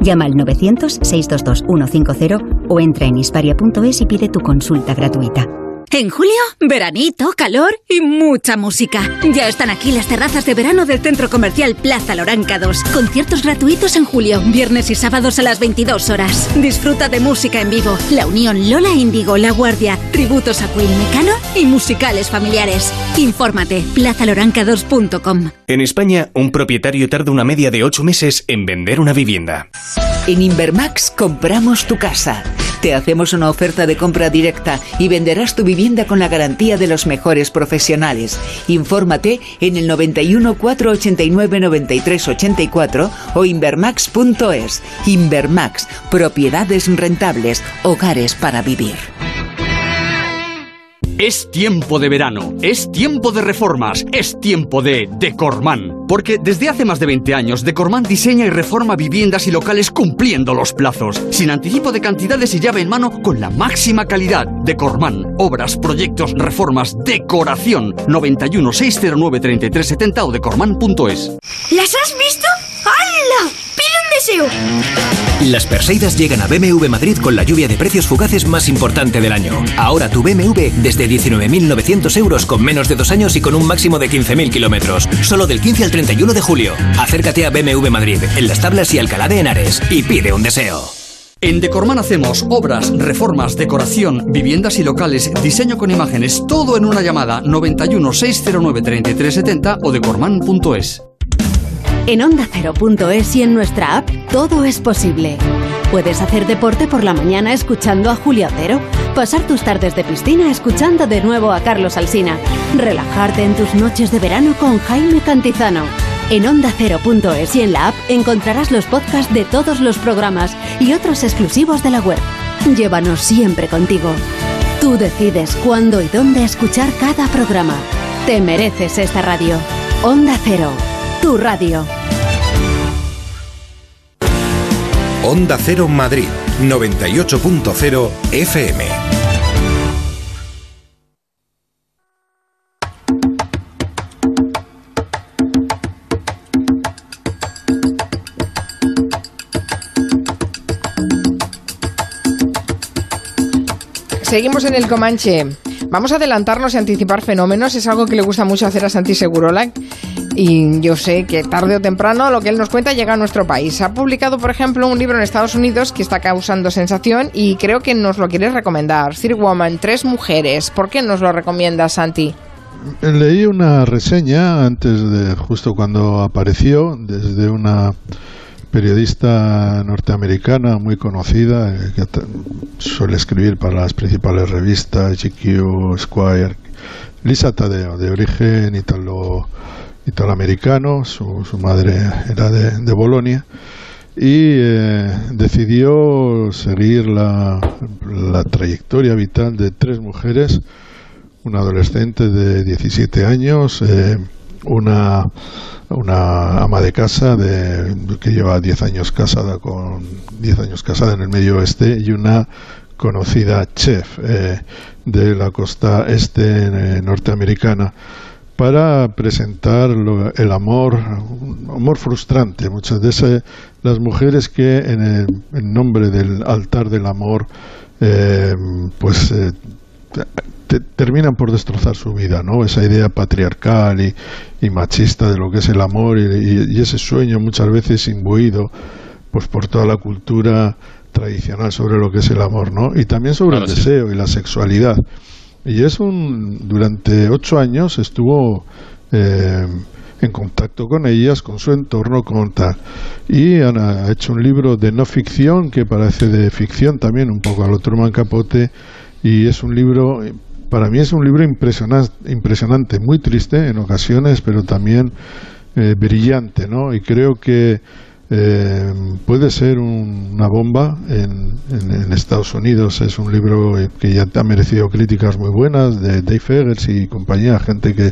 Llama al 900-622-150 o entra en hisparia.es y pide tu consulta gratuita. En julio, veranito, calor y mucha música. Ya están aquí las terrazas de verano del Centro Comercial Plaza Loranca 2. Conciertos gratuitos en julio, viernes y sábados a las 22 horas. Disfruta de música en vivo. La Unión Lola Índigo, La Guardia, tributos a Queen Mecano y musicales familiares. Infórmate, plazaloranca2.com. En España, un propietario tarda una media de 8 meses en vender una vivienda. En Invermax compramos tu casa. Te hacemos una oferta de compra directa y venderás tu vivienda con la garantía de los mejores profesionales. Infórmate en el 91 489 93 84 o invermax.es. Invermax, propiedades rentables, hogares para vivir. Es tiempo de verano, es tiempo de reformas, es tiempo de Decorman. Porque desde hace más de 20 años, Decorman diseña y reforma viviendas y locales cumpliendo los plazos, sin anticipo de cantidades y llave en mano, con la máxima calidad. Decorman, obras, proyectos, reformas, decoración. 91 609 3370 o decorman.es. ¿Las has visto? ¡Hala! Las Perseidas llegan a BMW Madrid con la lluvia de precios fugaces más importante del año. Ahora tu BMW desde 19.900 euros con menos de dos años y con un máximo de 15.000 kilómetros. Solo del 15 al 31 de julio. Acércate a BMW Madrid, en Las Tablas y Alcalá de Henares, y pide un deseo. En Decorman hacemos obras, reformas, decoración, viviendas y locales, diseño con imágenes, todo en una llamada 91 609 3370 o decorman.es. En onda ondacero.es y en nuestra app todo es posible. Puedes hacer deporte por la mañana escuchando a Julio Cero, pasar tus tardes de piscina escuchando de nuevo a Carlos Alsina, relajarte en tus noches de verano con Jaime Cantizano. En onda ondacero.es y en la app encontrarás los podcasts de todos los programas y otros exclusivos de la web. Llévanos siempre contigo. Tú decides cuándo y dónde escuchar cada programa. Te mereces esta radio. Onda Cero, tu radio. Onda Cero Madrid, 98.0 FM. Seguimos en el Comanche. Vamos a adelantarnos y anticipar fenómenos. Es algo que le gusta mucho hacer a Santi Segurola. Y yo sé que tarde o temprano lo que él nos cuenta llega a nuestro país. Ha publicado, por ejemplo, un libro en Estados Unidos que está causando sensación y creo que nos lo quieres recomendar. Sir Woman, tres mujeres. ¿Por qué nos lo recomiendas, Santi? Leí una reseña antes de, justo cuando apareció, desde una periodista norteamericana muy conocida eh, que suele escribir para las principales revistas GQ, Squire, Lisa Tadeo, de origen italo, italoamericano, su, su madre era de, de Bolonia y eh, decidió seguir la, la trayectoria vital de tres mujeres, una adolescente de 17 años, eh, una una ama de casa de, que lleva 10 años casada con 10 años casada en el medio oeste y una conocida chef eh, de la costa este eh, norteamericana para presentar lo, el amor, un amor frustrante. Muchas de las mujeres que en, el, nombre del altar del amor, eh, pues te, terminan por destrozar su vida, ¿no? Esa idea patriarcal y, y machista de lo que es el amor y, y, ese sueño muchas veces imbuido pues por toda la cultura tradicional sobre lo que es el amor, ¿no? Y también sobre claro, el deseo y la sexualidad. Y es un durante ocho años estuvo eh, en contacto con ellas, con su entorno, con tal. Y han ha hecho un libro de no ficción que parece de ficción también, un poco a lo Truman Capote, y es un libro para mí es un libro impresionante, impresionante muy triste en ocasiones, pero también eh, brillante, ¿no? Y creo que eh, puede ser un, una bomba en, Estados Unidos. Es un libro que ya ha merecido críticas muy buenas de Dave Eggers y compañía, gente que,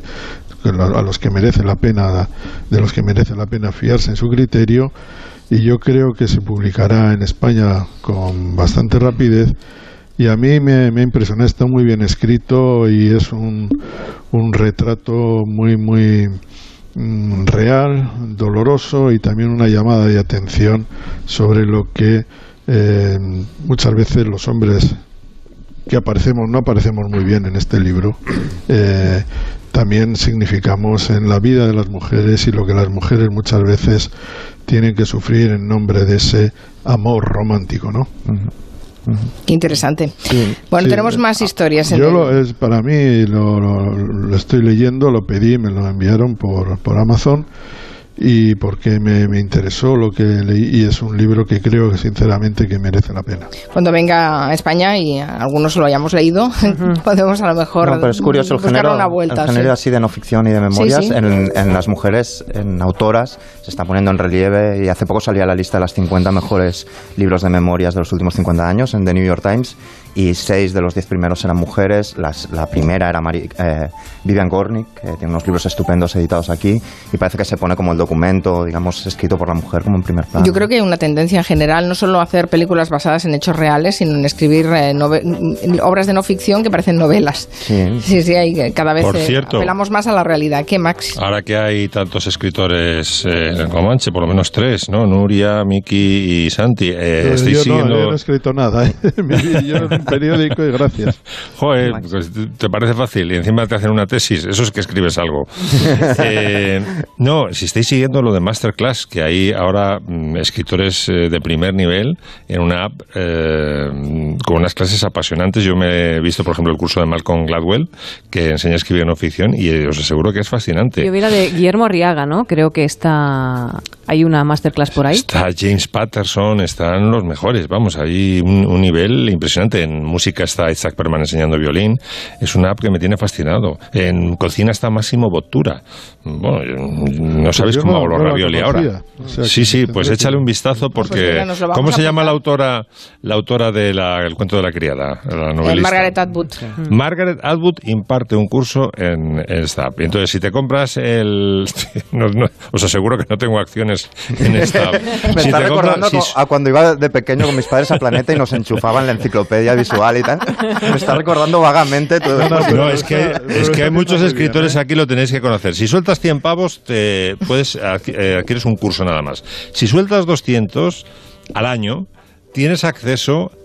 que a los que merece la pena, de los que merece la pena fiarse en su criterio. Y yo creo que se publicará en España con bastante rapidez y a mí me, me impresionó, está muy bien escrito y es un, un retrato muy, muy mm, real, doloroso y también una llamada de atención sobre lo que eh, muchas veces los hombres que aparecemos, no aparecemos muy bien en este libro, eh, también significamos en la vida de las mujeres y lo que las mujeres muchas veces tienen que sufrir en nombre de ese amor romántico, ¿no? Qué interesante. Sí, bueno, sí, tenemos más historias. yo lo, es para mí lo, lo, lo, estoy leyendo, lo pedí, me lo enviaron por, por Amazon y porque me, me, interesó lo que leí y es un libro que creo que sinceramente que merece la pena. Cuando venga a España y algunos lo hayamos leído, uh -huh. podemos a lo mejor no, pero es curioso el género, una vuelta. El género sí. así de no ficción y de memorias sí, en, en, las mujeres, en autoras, se está poniendo en relieve y hace poco salía la lista de las 50 mejores libros de memorias de los últimos 50 años en The New York Times y seis de los diez primeros eran mujeres. Las- la primera era Mari- eh, Vivian Gornick, que tiene unos libros estupendos editados aquí y parece que se pone como el documento, digamos, escrito por la mujer como en primer plano. Yo creo que hay una tendencia en general, no solo a hacer películas basadas en hechos reales, sino en escribir eh, nove- obras de no ficción que parecen novelas. Sí. Sí, sí, hay, eh, cada vez Por eh, cierto. apelamos más a la realidad. ¿Qué, Max? Ahora que hay tantos escritores eh, en Comanche, por lo menos tres, ¿no? Nuria, Miki y Santi. eh, Eh, ¿Estáis yo, no, yo no he escrito nada. ¿eh? Yo un periódico y gracias. Joder, pues, te parece fácil y encima te hacen una tesis. Eso es que escribes algo. Eh, no, si estáis siguiendo lo de Masterclass, que hay ahora mm, escritores eh, de primer nivel en una app eh, con unas clases apasionantes. Yo me he visto, por ejemplo, el curso de Malcolm Gladwell, que enseña a escribir no ficción, y eh, os aseguro que es fascinante. Yo vi la de Guillermo Arriaga, ¿no? Creo que está... Hay una masterclass por ahí. Está James Patterson, están los mejores, vamos, hay un, un nivel impresionante. En música está Isaac Perman enseñando violín, es una app que me tiene fascinado. En cocina está Máximo Bottura. Bueno, no sabéis yo cómo no- hago los ravioli ahora. O sea, sí, sí, pues échale que- un vistazo Pues porque... ¿Cómo se llama la autora la autora del cuento de la criada? La novelista. Margaret Atwood. Margaret Atwood imparte un curso en, en esta app. Entonces, si te compras el... no- no, os aseguro que no tengo acciones en esta app. Me Si está te compras- recordando si- a cuando iba de pequeño con mis padres a Planeta y nos enchufaban la enciclopedia visual y tal. Me está recordando vagamente todo esto. No, es que, hay, es que hay muchos escritores aquí, lo tenéis que conocer. Si sueltas 100 pavos, te puedes eh, adquieres un curso nada más. Si sueltas 200 al año, tienes acceso a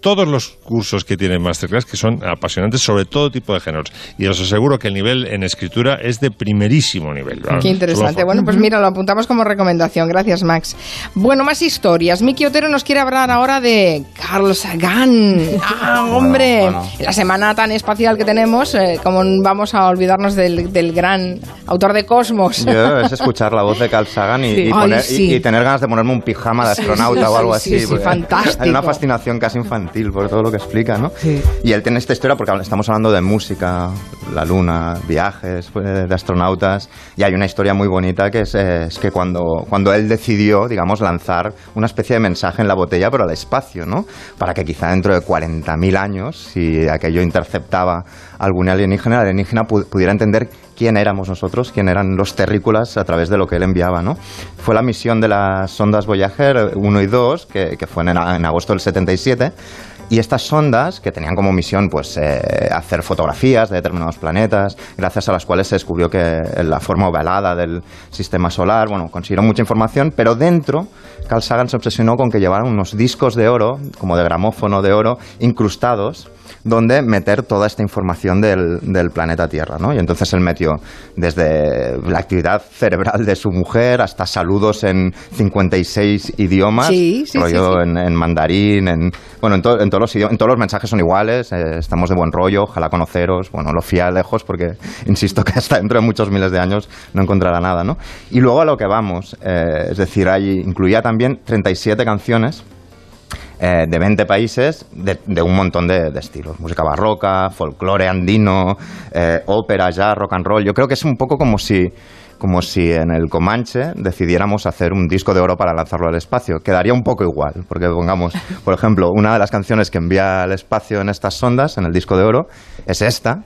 todos los cursos que tiene Masterclass, que son apasionantes sobre todo tipo de géneros. Y os aseguro que el nivel en escritura es de primerísimo nivel. ¿vale? Qué interesante. Bueno, pues mira, lo apuntamos como recomendación. Gracias, Max. Bueno, más historias. Miki Otero nos quiere hablar ahora de Carl Sagan. Ah, hombre. Bueno, bueno. En la semana tan espacial que tenemos, eh, como vamos a olvidarnos del, del gran autor de Cosmos? Yo es escuchar la voz de Carl Sagan y, Sí. y poner- Ay, sí. y- y tener ganas de ponerme un pijama de astronauta sí, o algo sí, sí, así. fantástico. Hay una fascinación casi infantil por todo lo que explica, ¿no? Y él tiene esta historia porque estamos hablando de música, la luna, viajes pues, de astronautas, y hay una historia muy bonita que es, eh, es que cuando, cuando él decidió, digamos, lanzar una especie de mensaje en la botella, pero al espacio, ¿no? Para que quizá dentro de 40.000 años, si aquello interceptaba algún alienígena, el alienígena pu- pudiera entender quién éramos nosotros, quién eran los terrícolas a través de lo que él enviaba, ¿no? Fue la misión de las sondas Voyager 1 y 2, que, que fue en, agosto del 77, y estas sondas, que tenían como misión pues, eh, hacer fotografías de determinados planetas, gracias a las cuales se descubrió que la forma ovalada del sistema solar, bueno, consiguieron mucha información, pero dentro Carl Sagan se obsesionó con que llevaran unos discos de oro, como de gramófono de oro, incrustados, donde meter toda esta información del, del planeta Tierra, ¿no? Y entonces él metió desde la actividad cerebral de su mujer hasta saludos en 56 idiomas, Sí, sí, rollo sí. En, en mandarín, en bueno, en, to- en todos los idiomas, en todos los mensajes son iguales, eh, estamos de buen rollo, ojalá conoceros, bueno, lo fía lejos porque insisto que hasta dentro de muchos miles de años no encontrará nada, ¿no? Y luego a lo que vamos, eh, es decir, ahí incluía también 37 canciones eh, de 20 países de, un montón de, de estilos. Música barroca, folclore andino, eh, ópera, jazz, rock and roll. Yo creo que es un poco como si, como si en el Comanche decidiéramos hacer un disco de oro para lanzarlo al espacio. Quedaría un poco igual, porque pongamos, por ejemplo, una de las canciones que envía al espacio en estas sondas, en el disco de oro, es esta.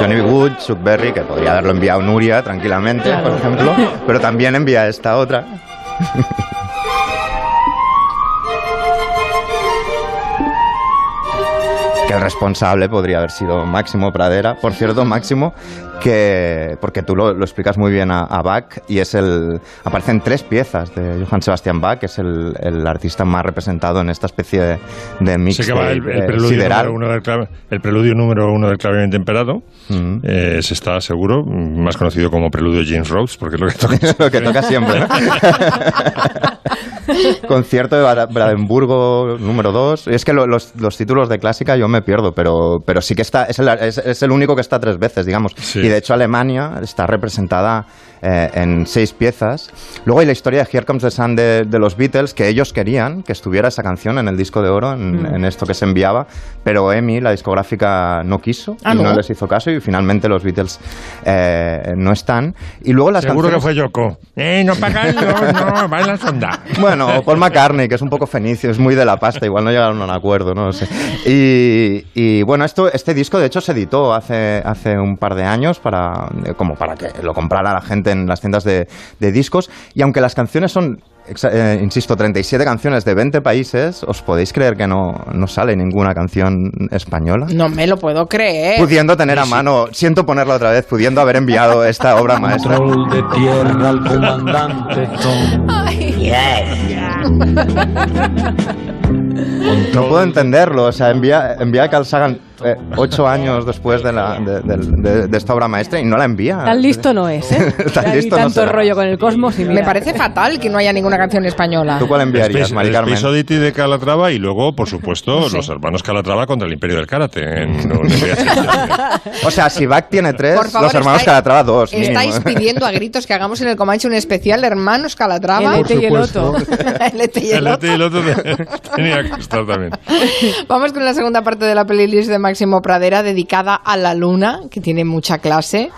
Johnny. Wood, Chuck Berry, que podría haberlo enviado Nuria tranquilamente, por ejemplo, pero también envía esta otra. que el responsable podría haber sido Máximo Pradera. Por cierto, Máximo, que porque tú lo, lo explicas muy bien a, a Bach y es el aparecen tres piezas de Johann Sebastian Bach, que es el, el artista más representado en esta especie de, de mix el, el eh, preludio número uno del clave- el preludio número uno del clavemente temperado. Eh, se está seguro, mm, más conocido como preludio James Rhodes, porque es lo que toca, lo que toca siempre. Concierto de Bra- Brandenburgo número 2. Es que lo- los, los títulos de clásica yo me pierdo, pero, pero sí que está, es el, es, es el único que está tres veces, digamos. Y de hecho Alemania está representada eh, en seis piezas. Luego hay la historia de Here Comes the Sun de, de los Beatles, que ellos querían que estuviera esa canción en el disco de oro, en, Mm. en esto que se enviaba, pero EMI, la discográfica, no quiso Ah, y no. ¿no? les hizo caso y finalmente los Beatles eh, no están. Y luego las Seguro que fue Yoko. Eh, no pagáis, no, no, va en la sonda. Bueno, o Paul McCartney, que es un poco fenicio, es muy de la pasta, igual no llegaron a un acuerdo, no lo sé. Y, y, bueno, esto, este disco de hecho se editó hace, hace un par de años para, como para que lo comprara la gente en las tiendas de, de discos. Y aunque las canciones son, eh, insisto, 37 canciones de 20 países, ¿os podéis creer que no, no sale ninguna canción española? No me lo puedo creer. Pudiendo tener a mano, siento ponerla otra vez, pudiendo haber enviado esta obra maestra. de tierra al comandante No puedo entenderlo, o sea, envía, envía a Carl Sagan eh, ocho años después de, la, de, de- de- de esta obra maestra y no la envía. Tan listo no es, ¿eh? Tan Hay listo no tanto será. rollo con el cosmos y Me parece fatal que no haya ninguna canción española. ¿Tú cuál enviarías, Space, Mari Carmen? Space de Calatrava y luego, por supuesto, Sí. los hermanos Calatrava contra el Imperio del Karate. En. O sea, si Bach tiene tres, favor, los hermanos estáis- Calatrava dos. mínimo, Estáis pidiendo a gritos que hagamos en el Comanche un especial Hermanos Calatrava. El Ete y el Oto. El Ete y el el otro tenía que estar también. Vamos con la segunda parte de la playlist de Máximo Pradera dedicada a la luna, que tiene mucha clase.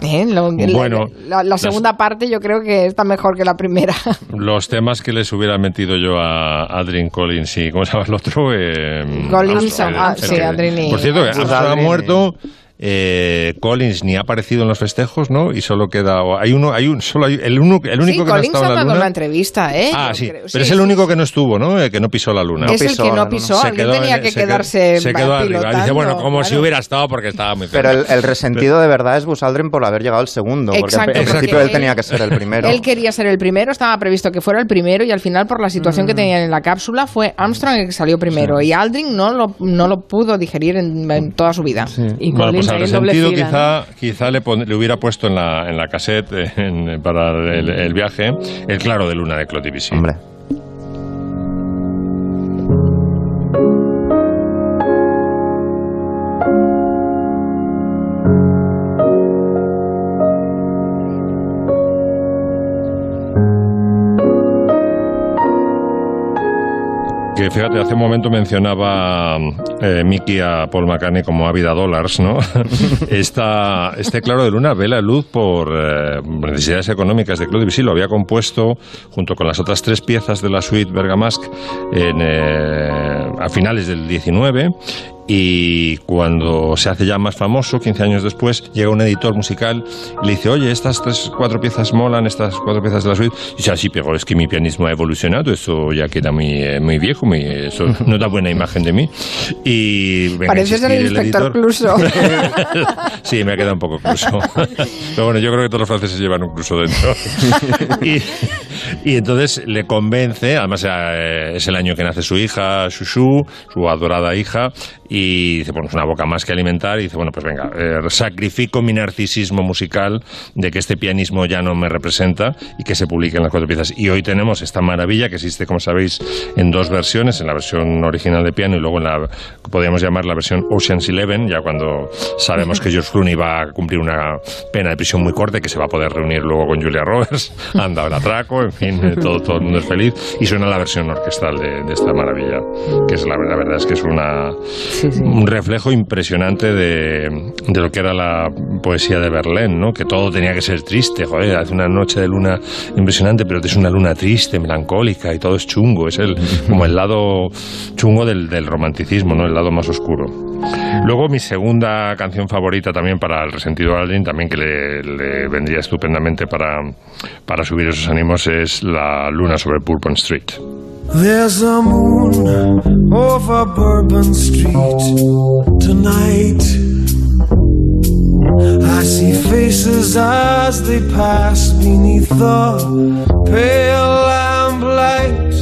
¿Eh? Lo- Bueno, la, la segunda parte yo creo que está mejor que la primera. Los temas que les hubiera metido yo a Adrian Collins y, ¿cómo se llama el otro? Eh, Collins, Armstrong, ah, sí, que- Adrian Por cierto, Armstrong ha muerto. Eh, Collins ni ha aparecido en los festejos, ¿no? Y solo queda hay uno, hay un solo hay, el, uno, el único sí, que no ha Collins estado en la luna. una entrevista, ¿eh? Ah, Yo sí, creo. pero es el único que no estuvo, ¿no? Eh, que no pisó la luna. es el que no pisó, Se alguien quedó tenía en- que se quedarse se quedó arriba. Dice, bueno, como si hubiera estado porque estaba muy Pero cerca. el, el resentido de verdad es Buzz Aldrin por haber llegado el segundo. Porque Exacto, en principio porque él tenía que ser el primero. Él quería ser el primero, estaba previsto que fuera el primero y al final por la situación Mm. que tenían en la cápsula fue Armstrong el que salió primero y Aldrin no lo, no lo pudo digerir en, en toda su vida. Y Bueno, Collins pues al resentido quizá, quizá le, pon- le hubiera puesto en la, en la cassette en- para el, el viaje el claro de luna de Debussy. Hombre. Que fíjate, hace un momento mencionaba eh, Mickey a Paul McCartney como Ávida Dollars, ¿no? Esta, este claro de luna ve la luz por eh, necesidades económicas de Claude Debussy. Lo había compuesto junto con las otras tres piezas de la suite Bergamasque en, eh, a finales del 19 y cuando se hace ya más famoso, 15 años después, llega un editor musical y le dice, oye, estas tres, cuatro piezas molan, estas cuatro piezas de la suite. Y dice, así, pero es que mi pianismo ha evolucionado, eso ya queda muy, eh, muy viejo, muy, eso no da buena imagen de mí. Y venga a Parece ser el inspector. Cluso. sí, me ha quedado un poco cluso. Pero bueno, yo creo que todos los franceses llevan un cluso dentro. y, y entonces le convence, además eh, es el año que nace su hija, Shushu, su adorada hija, y dice, bueno, es una boca más que alimentar, y dice, bueno, pues venga, eh, sacrifico mi narcisismo musical de que este pianismo ya no me representa y que se publiquen las cuatro piezas. Y hoy tenemos esta maravilla que existe, como sabéis, en dos versiones, en la versión original de piano y luego en la, podríamos llamar la versión Ocean's Eleven, ya cuando sabemos que George Clooney va a cumplir una pena de prisión muy corta que se va a poder reunir luego con Julia Roberts, anda el atraco, en fin, eh, todo, todo el mundo es feliz. Y suena la versión orquestal de, esta maravilla, que es la verdad es que es una, un reflejo impresionante de, de lo que era la poesía de Verlaine, ¿no? que todo tenía que ser triste, joder, hace una noche de luna impresionante, pero es una luna triste, melancólica y todo es chungo, es el, como el lado chungo del, romanticismo, ¿no? el lado más oscuro. Luego mi segunda canción favorita también para el resentido Aldrin, también que le, vendría estupendamente para, para subir esos ánimos, es La luna sobre Bourbon Street. There's a moon over Bourbon Street tonight. I see faces as they pass beneath the pale lamplight.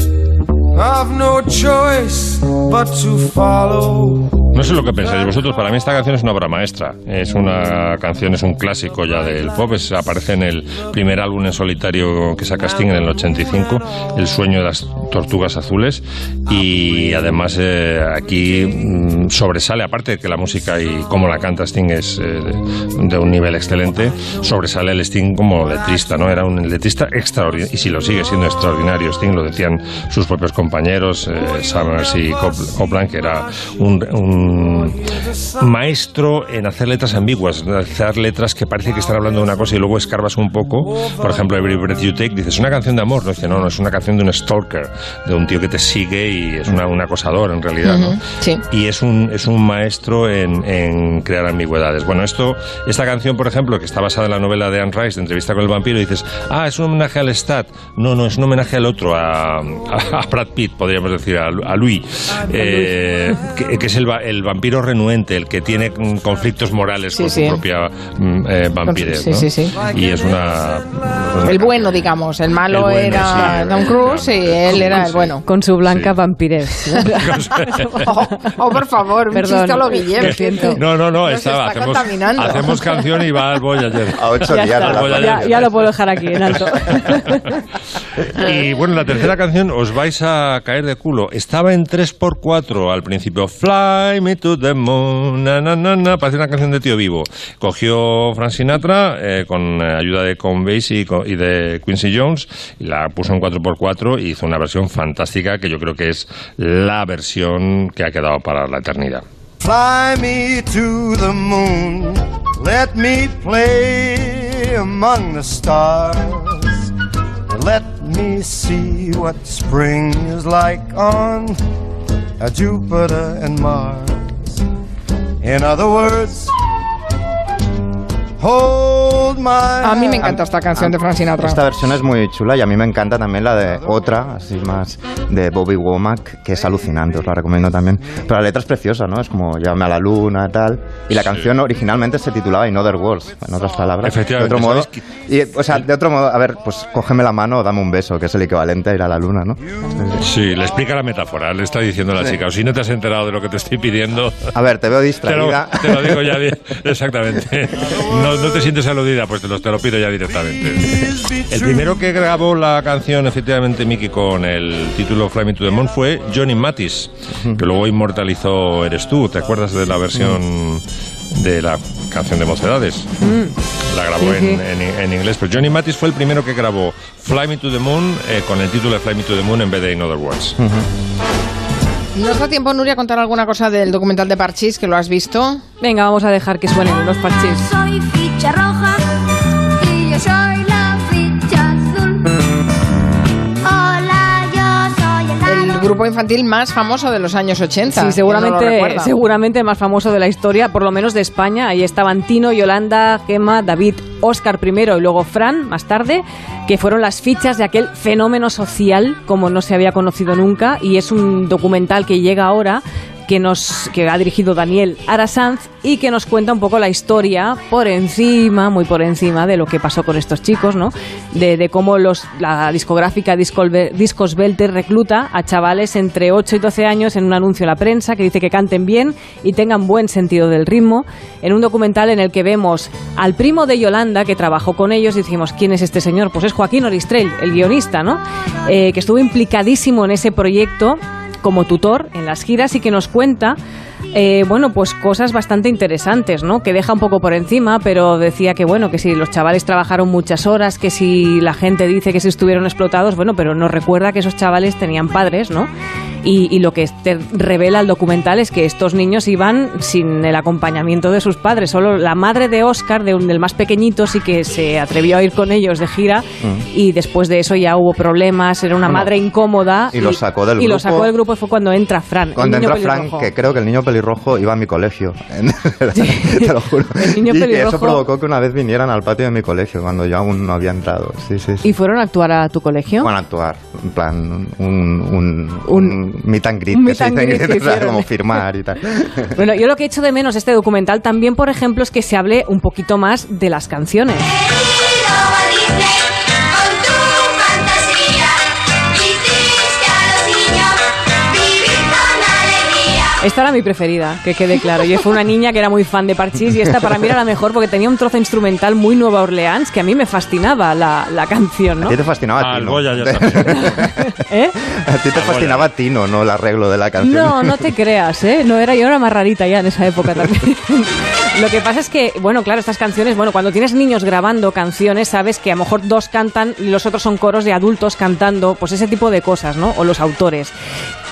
I've no choice but to follow. No sé lo que pensáis vosotros, para mí esta canción es una obra maestra. Es una canción, es un clásico ya del pop. es- aparece en el primer álbum en solitario que saca Sting en el 85, El sueño de las tortugas azules. Y además eh, aquí mm, sobresale, aparte de que la música y cómo la canta Sting es eh, de un nivel excelente, sobresale el Sting como letrista, ¿no? Era un letrista extraordinario, y si lo sigue siendo extraordinario, Sting lo decían sus propios compañeros, eh, Summers y Cop- Copland, que era un maestro en hacer letras ambiguas, en hacer letras que parece que están hablando de una cosa y luego escarbas un poco. Por ejemplo, Every Breath You Take, dices, una canción de amor. No, dice, no, no, es una canción de un stalker, de un tío que te sigue y es una, un acosador en realidad, ¿no? Sí. Y es un, es un maestro en, en crear ambigüedades. Bueno, esto, esta canción, por ejemplo, que está basada en la novela de Anne Rice, de Entrevista con el vampiro, dices, ah, es un homenaje al Stat. No, no, es un homenaje al otro, a, a, a Brad Pitt, podríamos decir, a, a Louis, eh, que, que es el, el vampiro renuente, el que tiene conflictos morales Sí, con sí. su propia mm, eh, vampirez. Sí, ¿no? sí, sí. Y es una... El bueno, digamos. El malo El bueno, era sí. Tom Cruise y él era el bueno. Con su blanca vampirez. Oh, oh, por favor, un Perdón, chiste a lo Guillem. No, no, no, estaba. está hacemos, hacemos canción y va al Voyager. A ocho Ya, días está. Voyager. Ya- ya lo puedo dejar aquí en alto. Y bueno, la tercera canción os vais a caer de culo. Estaba en 3x4 al principio. Fly me to the moon. Na, na, na, na. Parece una canción de tío vivo. Cogió Frank Sinatra eh, con ayuda de Con Basie y, y de Quincy Jones y la puso en 4x4 y hizo una versión fantástica que yo creo que es la versión que ha quedado para la eternidad. Fly me to the moon. Let me play among the stars. Let me see what spring is like on uh, Jupiter and Mars. In other words, hold my A mí me encanta esta canción de Frank Sinatra. Esta versión es muy chula y a mí me encanta también la de otra, así más de Bobby Womack, que es alucinante, os la recomiendo también. Pero la letra es preciosa, ¿no? Es como Llévame a la luna y tal. Y la canción originalmente se titulaba In Other Words, en otras palabras. Efectivamente, De otro modo, ¿sabéis y, o sea, de otro modo, a ver, pues cógeme la mano o dame un beso, que es el equivalente a ir a la luna, ¿no? Sí, le explica la metáfora, le está diciendo a la Sí. chica. O si no te has enterado de lo que te estoy pidiendo. A ver, te veo Te lo, distraída. te lo digo ya bien, exactamente. No, no te sientes aludida, pues te lo, te lo pido ya directamente. El primero que grabó la canción, efectivamente, Mickey, con el título Fly Me to the Moon fue Johnny Matis, que luego inmortalizó Eres tú. ¿Te acuerdas de la versión de la canción de Mocedades? La grabó Sí, sí. en, en- en inglés, pero Johnny Matis fue el primero que grabó Fly Me to the Moon eh, con el título de Fly Me to the Moon en vez de In Other Words. ¿Nos da tiempo, Nuria, a contar alguna cosa del documental de Parchís, que lo has visto? Venga, vamos a dejar que suenen los parchís. Soy ficha roja y yo soy la grupo infantil más famoso de los años 80. Sí, ¿Quién no lo seguramente, seguramente más famoso de la historia, por lo menos de España. Ahí estaban Tino, Yolanda, Gemma, David, Oscar primero y luego Fran más tarde, que fueron las fichas de aquel fenómeno social como no se había conocido nunca. Y es un documental que llega ahora que nos que ha dirigido Daniel Arasanz y que nos cuenta un poco la historia por encima, muy por encima de lo que pasó con estos chicos, ¿no? De, cómo los, la discográfica Discos Belter recluta a chavales entre 8 y 12 años en un anuncio a la prensa que dice que canten bien y tengan buen sentido del ritmo, en un documental en el que vemos al primo de Yolanda que trabajó con ellos y decimos, ¿quién es este señor? Pues es Joaquín Oristrell, el guionista, ¿no? Eh, que estuvo implicadísimo en ese proyecto como tutor en las giras y que nos cuenta eh, bueno, pues cosas bastante interesantes, ¿no? Que deja un poco por encima, pero decía que bueno, que si los chavales trabajaron muchas horas, que si la gente dice que si estuvieron explotados, bueno, pero nos recuerda que esos chavales tenían padres, ¿no? Y, y lo que te revela el documental es que estos niños iban sin el acompañamiento de sus padres. Solo la madre de Oscar, de un, del más pequeñito, sí que se atrevió a ir con ellos de gira y después de eso ya hubo problemas, era una Bueno, madre incómoda. y lo sacó del y lo grupo. sacó del grupo y fue cuando entra Fran. el Cuando niño entra Frank, pelirrojo. que creo que el niño pelirrojo iba a mi colegio. Te lo juro. El niño y que pelirrojo. eso provocó que una vez vinieran al patio de mi colegio cuando yo aún no había entrado. Sí, sí, sí. ¿Y fueron a actuar a tu colegio? Bueno, actuar, en plan, un, un, un, meet and greet, meet se and greet o sea, como firmar y tal. Bueno, yo lo que he hecho de menos este documental también, por ejemplo, es que se hable un poquito más de las canciones. Esta era mi preferida, que quede claro. Yo fui una niña que era muy fan de Parchís y esta para mí era la mejor porque tenía un trozo instrumental muy Nueva Orleans que a mí me fascinaba la, la canción, ¿no? A ti te fascinaba Ah, el Tino. Goya ya. ¿Eh? A ti te fascinaba Tino, no el arreglo de la canción. No, no te creas, ¿eh? No era, yo era más rarita ya en esa época también. Lo que pasa es que, bueno, claro, estas canciones, bueno, cuando tienes niños grabando canciones, sabes que a lo mejor dos cantan y los otros son coros de adultos cantando, pues ese tipo de cosas, ¿no? O los autores.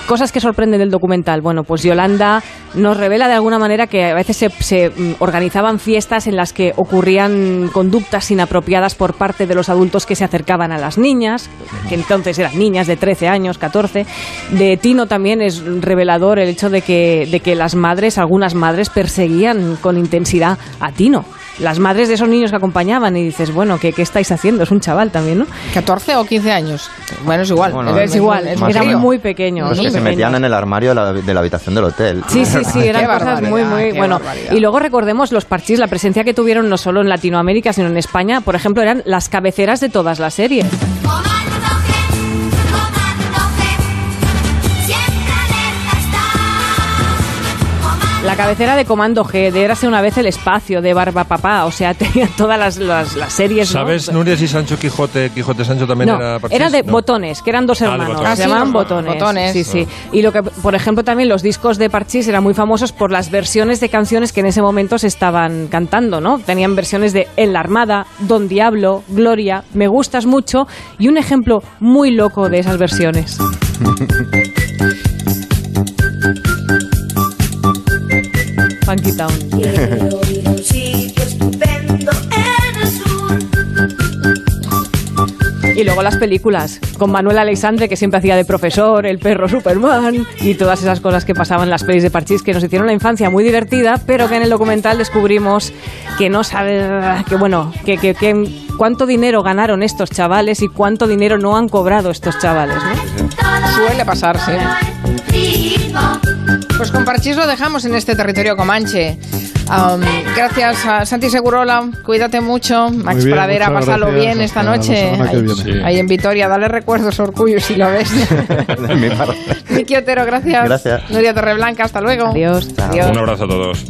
Cosas que sorprenden del documental. Bueno, pues Yolanda nos revela de alguna manera que a veces se, se, mm, organizaban fiestas en las que ocurrían conductas inapropiadas por parte de los adultos que se acercaban a las niñas, que entonces eran niñas de 13 años, 14. De Tino también es revelador el hecho de que, de que las madres, algunas madres, perseguían con intensidad a Tino. Las madres de esos niños que acompañaban y dices, bueno, ¿qué, qué estáis haciendo? Es un chaval también, ¿no? ¿14 o 15 años? Bueno, es igual. Bueno, es igual, es- era menos. muy pequeño. Los muy que se metían en el armario de la, de la habitación del hotel. Sí, sí, sí, Qué eran cosas muy, muy bueno. barbaridad. Y luego recordemos los parchís, la presencia que tuvieron no solo en Latinoamérica, sino en España. Por ejemplo, eran las cabeceras de todas las series. La cabecera de Comando G, de Érase una vez el espacio, de Barba Papá, o sea, tenía todas las, las, las series. ¿no? ¿Sabes, Nuria, si Sancho Quijote, Quijote Sancho también No, era parchís? era de No. botones, que eran dos Ah, hermanos. se Ah, sí, llamaban botones. botones. Sí, sí. Y lo que, por ejemplo, también los discos de Parchís eran muy famosos por las versiones de canciones que en ese momento se estaban cantando, ¿no? Tenían versiones de En la Armada, Don Diablo, Gloria, Me gustas mucho y un ejemplo muy loco de esas versiones. Funky Town. Quiero ir a un sitio estupendo en el sur. Y luego las películas, con Manuel Alexandre, que siempre hacía de profesor, el perro Superman, y todas esas cosas que pasaban en las pelis de Parchís, que nos hicieron la infancia muy divertida, pero que en el documental descubrimos que no sabe, que bueno, que, que- que cuánto dinero ganaron estos chavales y cuánto dinero no han cobrado estos chavales, ¿no? Suele pasar, sí. Pues con Parchís lo dejamos en este territorio comanche. Am, gracias a Santi Segurola, cuídate mucho. Max bien, Pradera, pásalo gracias. bien esta noche. Ahí. Sí. ahí en Vitoria, dale recuerdos, Orgullo, si lo ves. Miki Otero, gracias. Gracias. Nuria Torreblanca, hasta luego. Adiós. Adiós. Un abrazo a todos.